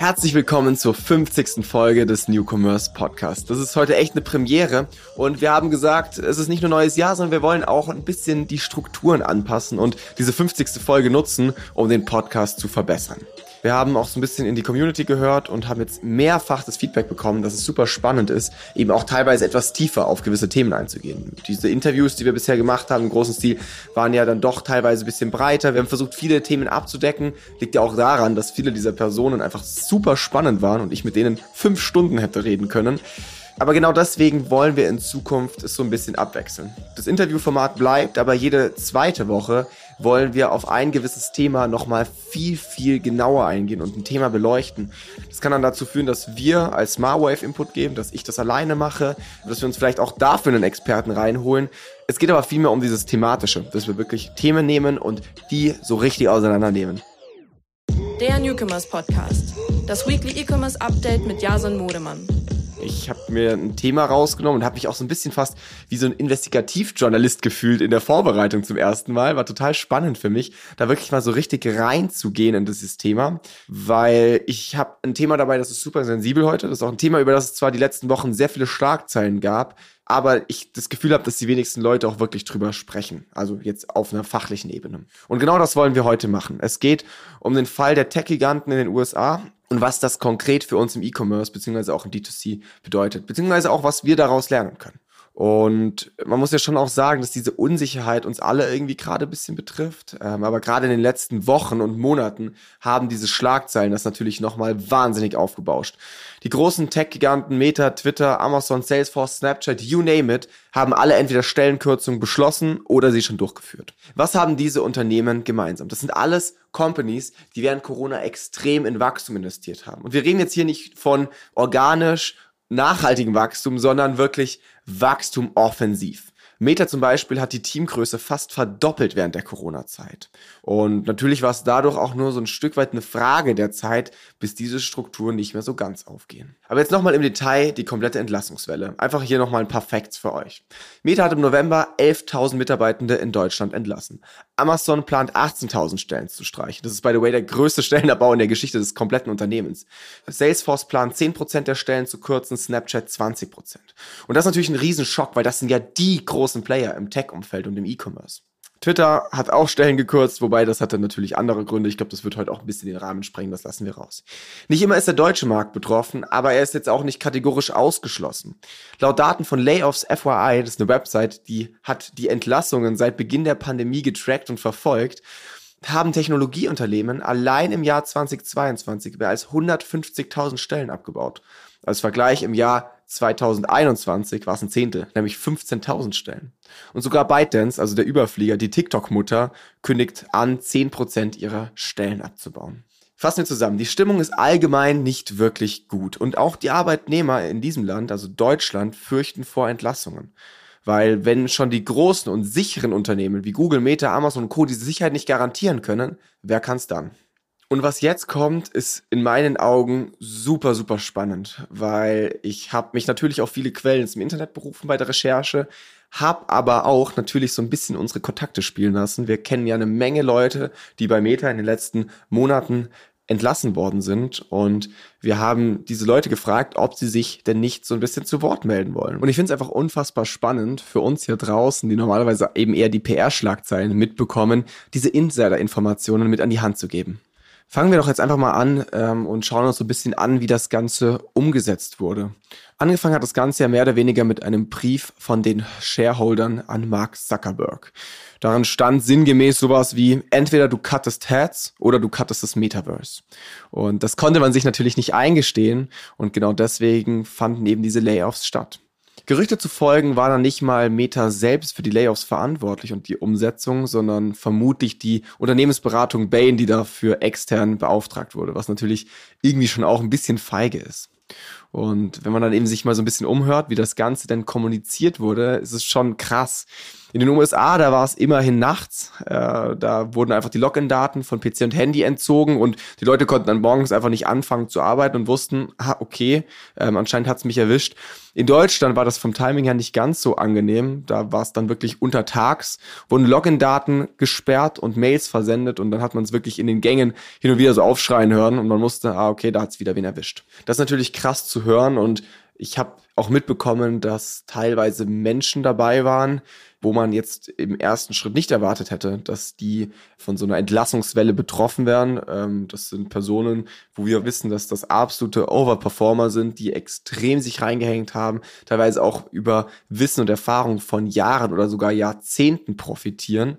Herzlich willkommen zur 50. Folge des New Commerce Podcast. Das ist heute echt eine Premiere und wir haben gesagt, es ist nicht nur neues Jahr, sondern wir wollen auch ein bisschen die Strukturen anpassen und diese 50. Folge nutzen, um den Podcast zu verbessern. Wir haben auch so ein bisschen in die Community gehört und haben jetzt mehrfach das Feedback bekommen, dass es super spannend ist, eben auch teilweise etwas tiefer auf gewisse Themen einzugehen. Diese Interviews, die wir bisher gemacht haben im großen Stil, waren ja dann doch teilweise ein bisschen breiter. Wir haben versucht, viele Themen abzudecken. Liegt ja auch daran, dass viele dieser Personen einfach super spannend waren und ich mit denen fünf Stunden hätte reden können. Aber genau deswegen wollen wir in Zukunft es so ein bisschen abwechseln. Das Interviewformat bleibt, aber jede zweite Woche wollen wir auf ein gewisses Thema nochmal viel, viel genauer eingehen und ein Thema beleuchten. Das kann dann dazu führen, dass wir als Smartwave Input geben, dass ich das alleine mache, dass wir uns vielleicht auch dafür einen Experten reinholen. Es geht aber vielmehr um dieses Thematische, dass wir wirklich Themen nehmen und die so richtig auseinandernehmen. Der Newcomers Podcast. Das Weekly E-Commerce Update mit Jason Modemann. Ich habe mir ein Thema rausgenommen und habe mich auch so ein bisschen fast wie so ein Investigativjournalist gefühlt in der Vorbereitung zum ersten Mal. War total spannend für mich, da wirklich mal so richtig reinzugehen in dieses Thema, weil ich habe ein Thema dabei, das ist super sensibel heute. Das ist auch ein Thema, über das es zwar die letzten Wochen sehr viele Schlagzeilen gab, aber ich das Gefühl habe, dass die wenigsten Leute auch wirklich drüber sprechen. Also jetzt auf einer fachlichen Ebene. Und genau das wollen wir heute machen. Es geht um den Fall der Tech-Giganten in den USA und was das konkret für uns im E-Commerce beziehungsweise auch im D2C bedeutet, beziehungsweise auch was wir daraus lernen können. Und man muss ja schon auch sagen, dass diese Unsicherheit uns alle irgendwie gerade ein bisschen betrifft. Ähm, aber gerade in den letzten Wochen und Monaten haben diese Schlagzeilen das natürlich nochmal wahnsinnig aufgebauscht. Die großen Tech-Giganten Meta, Twitter, Amazon, Salesforce, Snapchat, you name it, haben alle entweder Stellenkürzungen beschlossen oder sie schon durchgeführt. Was haben diese Unternehmen gemeinsam? Das sind alles Companies, die während Corona extrem in Wachstum investiert haben. Und wir reden jetzt hier nicht von organisch nachhaltigem Wachstum, sondern wirklich Wachstum offensiv. Meta zum Beispiel hat die Teamgröße fast verdoppelt während der Corona-Zeit. Und natürlich war es dadurch auch nur so ein Stück weit eine Frage der Zeit, bis diese Strukturen nicht mehr so ganz aufgehen. Aber jetzt nochmal im Detail die komplette Entlassungswelle. Einfach hier nochmal ein paar Facts für euch. Meta hat im November 11.000 Mitarbeitende in Deutschland entlassen. Amazon plant 18.000 Stellen zu streichen. Das ist, by the way, der größte Stellenabbau in der Geschichte des kompletten Unternehmens. Salesforce plant 10% der Stellen zu kürzen, Snapchat 20%. Und das ist natürlich ein Riesenschock, weil das sind ja die großen Player im Tech-Umfeld und im E-Commerce. Twitter hat auch Stellen gekürzt, wobei das hatte natürlich andere Gründe. Ich glaube, das wird heute auch ein bisschen den Rahmen sprengen, das lassen wir raus. Nicht immer ist der deutsche Markt betroffen, aber er ist jetzt auch nicht kategorisch ausgeschlossen. Laut Daten von Layoffs FYI, das ist eine Website, die hat die Entlassungen seit Beginn der Pandemie getrackt und verfolgt, haben Technologieunternehmen allein im Jahr 2022 mehr als 150.000 Stellen abgebaut. Als Vergleich im Jahr 2021 war es ein Zehntel, nämlich 15.000 Stellen. Und sogar ByteDance, also der Überflieger, die TikTok-Mutter, kündigt an, 10% ihrer Stellen abzubauen. Fassen wir zusammen. Die Stimmung ist allgemein nicht wirklich gut. Und auch die Arbeitnehmer in diesem Land, also Deutschland, fürchten vor Entlassungen. Weil wenn schon die großen und sicheren Unternehmen wie Google, Meta, Amazon und Co. diese Sicherheit nicht garantieren können, wer kann's dann? Und was jetzt kommt, ist in meinen Augen super, super spannend, weil ich habe mich natürlich auf viele Quellen im Internet berufen bei der Recherche, habe aber auch natürlich so ein bisschen unsere Kontakte spielen lassen. Wir kennen ja eine Menge Leute, die bei Meta in den letzten Monaten entlassen worden sind. Und wir haben diese Leute gefragt, ob sie sich denn nicht so ein bisschen zu Wort melden wollen. Und ich finde es einfach unfassbar spannend für uns hier draußen, die normalerweise eben eher die PR-Schlagzeilen mitbekommen, diese Insider-Informationen mit an die Hand zu geben. Fangen wir doch jetzt einfach mal an ähm, und schauen uns so ein bisschen an, wie das Ganze umgesetzt wurde. Angefangen hat das Ganze ja mehr oder weniger mit einem Brief von den Shareholdern an Mark Zuckerberg. Darin stand sinngemäß sowas wie, entweder du cuttest Heads oder du cuttest das Metaverse. Und das konnte man sich natürlich nicht eingestehen und genau deswegen fanden eben diese Layoffs statt. Gerüchte zu folgen war dann nicht mal Meta selbst für die Layoffs verantwortlich und die Umsetzung, sondern vermutlich die Unternehmensberatung Bain, die dafür extern beauftragt wurde, was natürlich irgendwie schon auch ein bisschen feige ist. Und wenn man dann eben sich mal so ein bisschen umhört, wie das Ganze denn kommuniziert wurde, ist es schon krass. In den USA, da war es immerhin nachts. Äh, da wurden einfach die Login-Daten von PC und Handy entzogen und die Leute konnten dann morgens einfach nicht anfangen zu arbeiten und wussten, ha, okay, ähm, anscheinend hat's mich erwischt. In Deutschland war das vom Timing her nicht ganz so angenehm. Da war es dann wirklich untertags, wurden Login-Daten gesperrt und Mails versendet und dann hat man es wirklich in den Gängen hin und wieder so aufschreien hören und man musste, ah, okay, da hat's wieder wen erwischt. Das ist natürlich krass zu hören und ich habe auch mitbekommen, dass teilweise Menschen dabei waren, wo man jetzt im ersten Schritt nicht erwartet hätte, dass die von so einer Entlassungswelle betroffen werden. Ähm, das sind Personen, wo wir wissen, dass das absolute Overperformer sind, die extrem sich reingehängt haben, teilweise auch über Wissen und Erfahrung von Jahren oder sogar Jahrzehnten profitieren.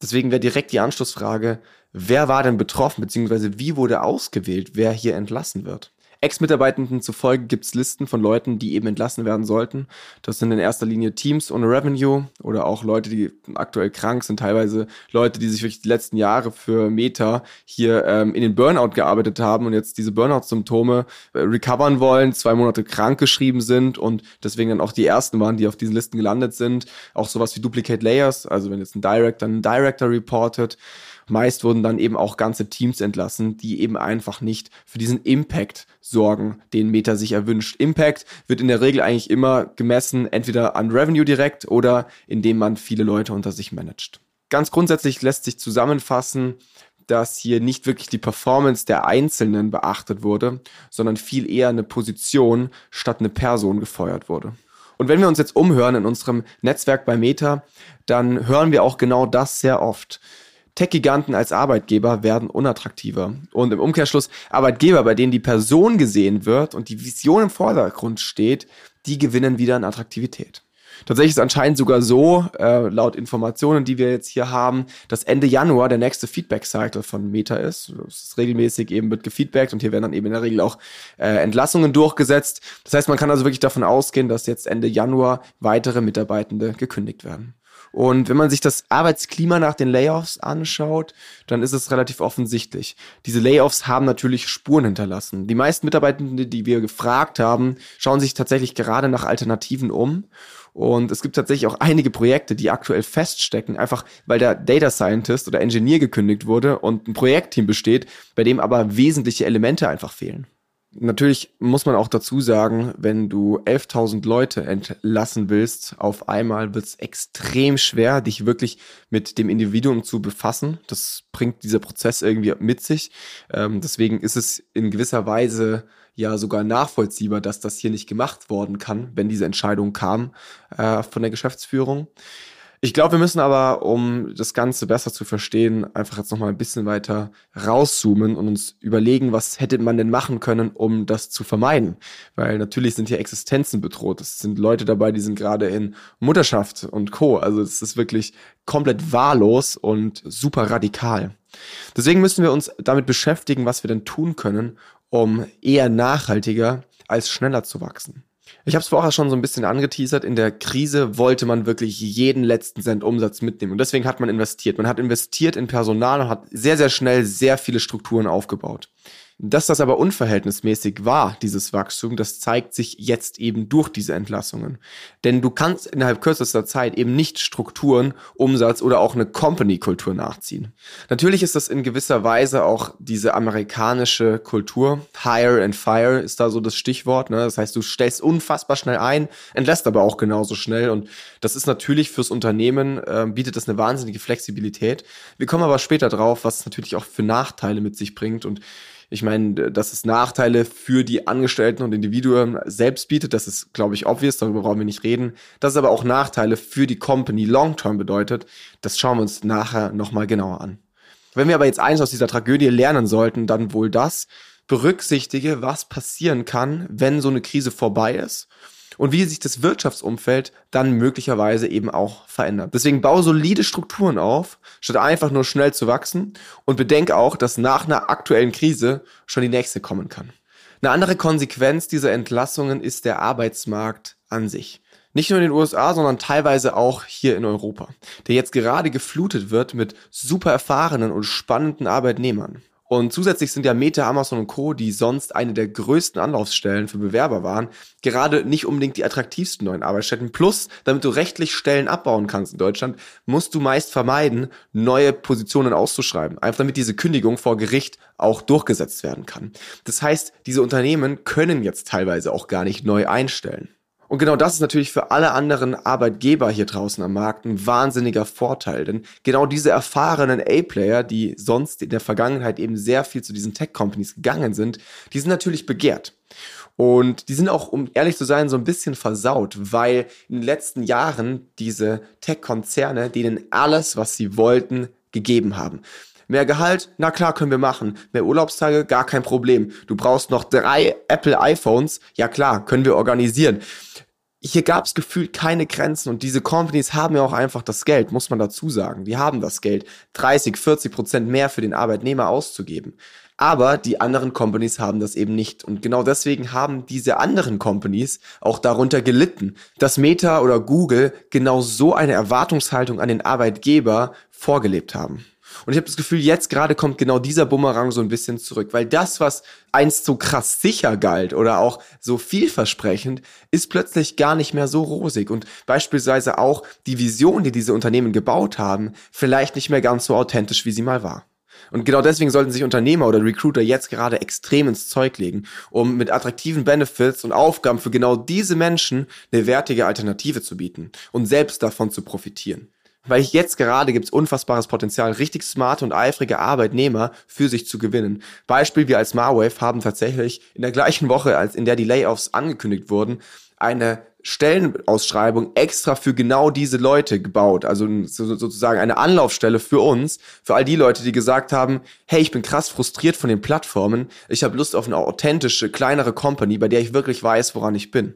Deswegen wäre direkt die Anschlussfrage, wer war denn betroffen, beziehungsweise wie wurde ausgewählt, wer hier entlassen wird? Ex-Mitarbeitenden zufolge gibt es Listen von Leuten, die eben entlassen werden sollten. Das sind in erster Linie Teams ohne Revenue oder auch Leute, die aktuell krank sind, teilweise Leute, die sich wirklich die letzten Jahre für Meta hier ähm, in den Burnout gearbeitet haben und jetzt diese Burnout-Symptome äh, recovern wollen, zwei Monate krank geschrieben sind und deswegen dann auch die ersten waren, die auf diesen Listen gelandet sind. Auch sowas wie Duplicate Layers, also wenn jetzt ein Director einen Director reportet. Meist wurden dann eben auch ganze Teams entlassen, die eben einfach nicht für diesen Impact sorgen, den Meta sich erwünscht. Impact wird in der Regel eigentlich immer gemessen, entweder an Revenue direkt oder indem man viele Leute unter sich managt. Ganz grundsätzlich lässt sich zusammenfassen, dass hier nicht wirklich die Performance der Einzelnen beachtet wurde, sondern viel eher eine Position statt eine Person gefeuert wurde. Und wenn wir uns jetzt umhören in unserem Netzwerk bei Meta, dann hören wir auch genau das sehr oft. Tech-Giganten als Arbeitgeber werden unattraktiver. Und im Umkehrschluss Arbeitgeber, bei denen die Person gesehen wird und die Vision im Vordergrund steht, die gewinnen wieder an Attraktivität. Tatsächlich ist anscheinend sogar so, äh, laut Informationen, die wir jetzt hier haben, dass Ende Januar der nächste Feedback-Cycle von Meta ist. Das ist regelmäßig eben wird gefeedbackt und hier werden dann eben in der Regel auch äh, Entlassungen durchgesetzt. Das heißt, man kann also wirklich davon ausgehen, dass jetzt Ende Januar weitere Mitarbeitende gekündigt werden. Und wenn man sich das Arbeitsklima nach den Layoffs anschaut, dann ist es relativ offensichtlich. Diese Layoffs haben natürlich Spuren hinterlassen. Die meisten Mitarbeitenden, die wir gefragt haben, schauen sich tatsächlich gerade nach Alternativen um. Und es gibt tatsächlich auch einige Projekte, die aktuell feststecken, einfach weil der Data Scientist oder Engineer gekündigt wurde und ein Projektteam besteht, bei dem aber wesentliche Elemente einfach fehlen. Natürlich muss man auch dazu sagen, wenn du 11.000 Leute entlassen willst, auf einmal wird es extrem schwer, dich wirklich mit dem Individuum zu befassen. Das bringt dieser Prozess irgendwie mit sich. Ähm, deswegen ist es in gewisser Weise ja sogar nachvollziehbar, dass das hier nicht gemacht worden kann, wenn diese Entscheidung kam äh, von der Geschäftsführung. Ich glaube, wir müssen aber, um das Ganze besser zu verstehen, einfach jetzt nochmal ein bisschen weiter rauszoomen und uns überlegen, was hätte man denn machen können, um das zu vermeiden. Weil natürlich sind hier Existenzen bedroht. Es sind Leute dabei, die sind gerade in Mutterschaft und Co. Also es ist wirklich komplett wahllos und super radikal. Deswegen müssen wir uns damit beschäftigen, was wir denn tun können, um eher nachhaltiger als schneller zu wachsen. Ich habe es vorher schon so ein bisschen angeteasert. In der Krise wollte man wirklich jeden letzten Cent Umsatz mitnehmen. Und deswegen hat man investiert. Man hat investiert in Personal und hat sehr, sehr schnell sehr viele Strukturen aufgebaut. Dass das aber unverhältnismäßig war, dieses Wachstum, das zeigt sich jetzt eben durch diese Entlassungen. Denn du kannst innerhalb kürzester Zeit eben nicht Strukturen, Umsatz oder auch eine Company-Kultur nachziehen. Natürlich ist das in gewisser Weise auch diese amerikanische Kultur. Hire and fire ist da so das Stichwort. Ne? Das heißt, du stellst unfassbar schnell ein, entlässt aber auch genauso schnell. Und das ist natürlich fürs Unternehmen, äh, bietet das eine wahnsinnige Flexibilität. Wir kommen aber später drauf, was es natürlich auch für Nachteile mit sich bringt. Und ich meine, dass es Nachteile für die Angestellten und Individuen selbst bietet, das ist, glaube ich, obvious, darüber brauchen wir nicht reden. Dass es aber auch Nachteile für die Company long-term bedeutet, das schauen wir uns nachher nochmal genauer an. Wenn wir aber jetzt eins aus dieser Tragödie lernen sollten, dann wohl das, berücksichtige, was passieren kann, wenn so eine Krise vorbei ist und wie sich das Wirtschaftsumfeld dann möglicherweise eben auch verändert. Deswegen baue solide Strukturen auf, statt einfach nur schnell zu wachsen und bedenke auch, dass nach einer aktuellen Krise schon die nächste kommen kann. Eine andere Konsequenz dieser Entlassungen ist der Arbeitsmarkt an sich. Nicht nur in den USA, sondern teilweise auch hier in Europa, der jetzt gerade geflutet wird mit super erfahrenen und spannenden Arbeitnehmern. Und zusätzlich sind ja Meta, Amazon und Co., die sonst eine der größten Anlaufstellen für Bewerber waren, gerade nicht unbedingt die attraktivsten neuen Arbeitsstätten. Plus, damit du rechtlich Stellen abbauen kannst in Deutschland, musst du meist vermeiden, neue Positionen auszuschreiben. Einfach damit diese Kündigung vor Gericht auch durchgesetzt werden kann. Das heißt, diese Unternehmen können jetzt teilweise auch gar nicht neu einstellen. Und genau das ist natürlich für alle anderen Arbeitgeber hier draußen am Markt ein wahnsinniger Vorteil. Denn genau diese erfahrenen A-Player, die sonst in der Vergangenheit eben sehr viel zu diesen Tech-Companies gegangen sind, die sind natürlich begehrt. Und die sind auch, um ehrlich zu sein, so ein bisschen versaut, weil in den letzten Jahren diese Tech-Konzerne denen alles, was sie wollten, gegeben haben. Mehr Gehalt? Na klar, können wir machen. Mehr Urlaubstage? Gar kein Problem. Du brauchst noch drei Apple iPhones? Ja klar, können wir organisieren. Hier gab es gefühlt keine Grenzen und diese Companies haben ja auch einfach das Geld, muss man dazu sagen. Die haben das Geld, 30, 40 Prozent mehr für den Arbeitnehmer auszugeben. Aber die anderen Companies haben das eben nicht. Und genau deswegen haben diese anderen Companies auch darunter gelitten, dass Meta oder Google genau so eine Erwartungshaltung an den Arbeitgeber vorgelebt haben. Und ich habe das Gefühl, jetzt gerade kommt genau dieser Bumerang so ein bisschen zurück, weil das, was einst so krass sicher galt oder auch so vielversprechend, ist plötzlich gar nicht mehr so rosig und beispielsweise auch die Vision, die diese Unternehmen gebaut haben, vielleicht nicht mehr ganz so authentisch, wie sie mal war. Und genau deswegen sollten sich Unternehmer oder Recruiter jetzt gerade extrem ins Zeug legen, um mit attraktiven Benefits und Aufgaben für genau diese Menschen eine wertige Alternative zu bieten und selbst davon zu profitieren. Weil jetzt gerade gibt es unfassbares Potenzial, richtig smarte und eifrige Arbeitnehmer für sich zu gewinnen. Beispiel, wir als Marwave haben tatsächlich in der gleichen Woche, als in der die Layoffs angekündigt wurden, eine Stellenausschreibung extra für genau diese Leute gebaut. Also sozusagen eine Anlaufstelle für uns, für all die Leute, die gesagt haben, hey, ich bin krass frustriert von den Plattformen, ich habe Lust auf eine authentische, kleinere Company, bei der ich wirklich weiß, woran ich bin.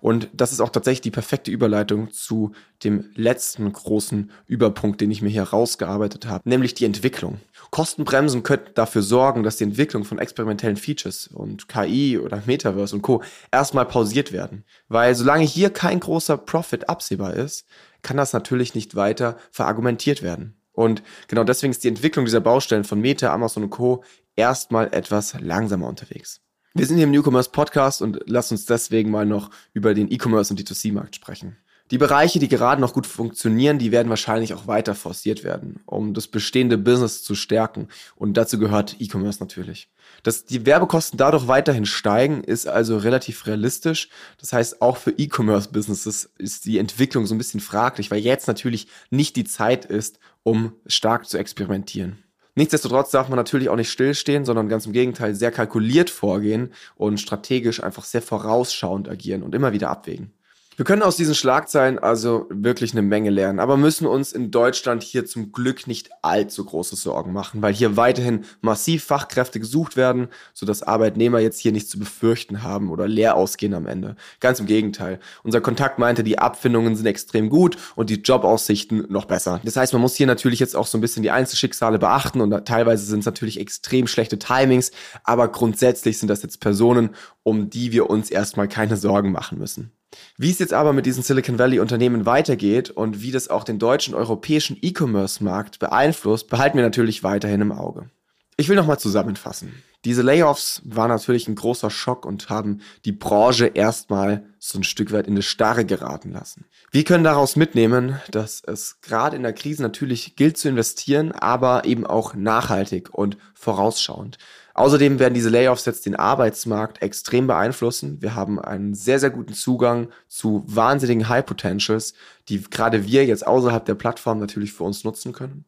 Und das ist auch tatsächlich die perfekte Überleitung zu dem letzten großen Überpunkt, den ich mir hier rausgearbeitet habe, nämlich die Entwicklung. Kostenbremsen könnten dafür sorgen, dass die Entwicklung von experimentellen Features und KI oder Metaverse und Co. erstmal pausiert werden. Weil solange hier kein großer Profit absehbar ist, kann das natürlich nicht weiter verargumentiert werden. Und genau deswegen ist die Entwicklung dieser Baustellen von Meta, Amazon und Co. erstmal etwas langsamer unterwegs. Wir sind hier im Newcomers Podcast und lass uns deswegen mal noch über den E-Commerce und D2C-Markt sprechen. Die Bereiche, die gerade noch gut funktionieren, die werden wahrscheinlich auch weiter forciert werden, um das bestehende Business zu stärken. Und dazu gehört E-Commerce natürlich. Dass die Werbekosten dadurch weiterhin steigen, ist also relativ realistisch. Das heißt, auch für E-Commerce-Businesses ist die Entwicklung so ein bisschen fraglich, weil jetzt natürlich nicht die Zeit ist, um stark zu experimentieren. Nichtsdestotrotz darf man natürlich auch nicht stillstehen, sondern ganz im Gegenteil sehr kalkuliert vorgehen und strategisch einfach sehr vorausschauend agieren und immer wieder abwägen. Wir können aus diesen Schlagzeilen also wirklich eine Menge lernen, aber müssen uns in Deutschland hier zum Glück nicht allzu große Sorgen machen, weil hier weiterhin massiv Fachkräfte gesucht werden, sodass Arbeitnehmer jetzt hier nichts zu befürchten haben oder leer ausgehen am Ende. Ganz im Gegenteil. Unser Kontakt meinte, die Abfindungen sind extrem gut und die Jobaussichten noch besser. Das heißt, man muss hier natürlich jetzt auch so ein bisschen die Einzelschicksale beachten und teilweise sind es natürlich extrem schlechte Timings, aber grundsätzlich sind das jetzt Personen, um die wir uns erstmal keine Sorgen machen müssen. Wie es jetzt aber mit diesen Silicon Valley Unternehmen weitergeht und wie das auch den deutschen europäischen E-Commerce-Markt beeinflusst, behalten wir natürlich weiterhin im Auge. Ich will nochmal zusammenfassen. Diese Layoffs waren natürlich ein großer Schock und haben die Branche erstmal so ein Stück weit in eine Starre geraten lassen. Wir können daraus mitnehmen, dass es gerade in der Krise natürlich gilt zu investieren, aber eben auch nachhaltig und vorausschauend. Außerdem werden diese Layoffs jetzt den Arbeitsmarkt extrem beeinflussen. Wir haben einen sehr, sehr guten Zugang zu wahnsinnigen High Potentials, die gerade wir jetzt außerhalb der Plattform natürlich für uns nutzen können.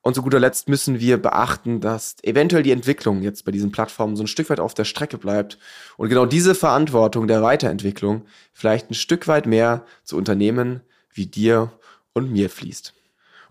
Und zu guter Letzt müssen wir beachten, dass eventuell die Entwicklung jetzt bei diesen Plattformen so ein Stück weit auf der Strecke bleibt und genau diese Verantwortung der Weiterentwicklung vielleicht ein Stück weit mehr zu Unternehmen wie dir und mir fließt.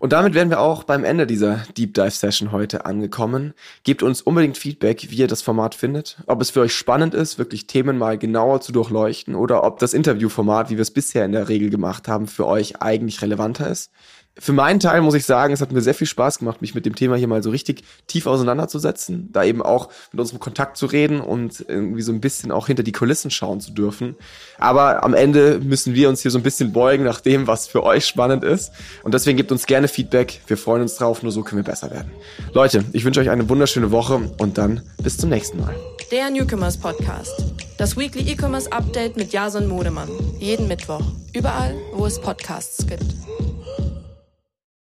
Und damit wären wir auch beim Ende dieser Deep Dive Session heute angekommen. Gebt uns unbedingt Feedback, wie ihr das Format findet, ob es für euch spannend ist, wirklich Themen mal genauer zu durchleuchten oder ob das Interviewformat, wie wir es bisher in der Regel gemacht haben, für euch eigentlich relevanter ist. Für meinen Teil muss ich sagen, es hat mir sehr viel Spaß gemacht, mich mit dem Thema hier mal so richtig tief auseinanderzusetzen, da eben auch mit unserem Kontakt zu reden und irgendwie so ein bisschen auch hinter die Kulissen schauen zu dürfen. Aber am Ende müssen wir uns hier so ein bisschen beugen nach dem, was für euch spannend ist. Und deswegen gebt uns gerne Feedback. Wir freuen uns drauf, nur so können wir besser werden. Leute, ich wünsche euch eine wunderschöne Woche und dann bis zum nächsten Mal. Der Newcomers Podcast. Das Weekly E-Commerce Update mit Jason Modemann. Jeden Mittwoch. Überall, wo es Podcasts gibt.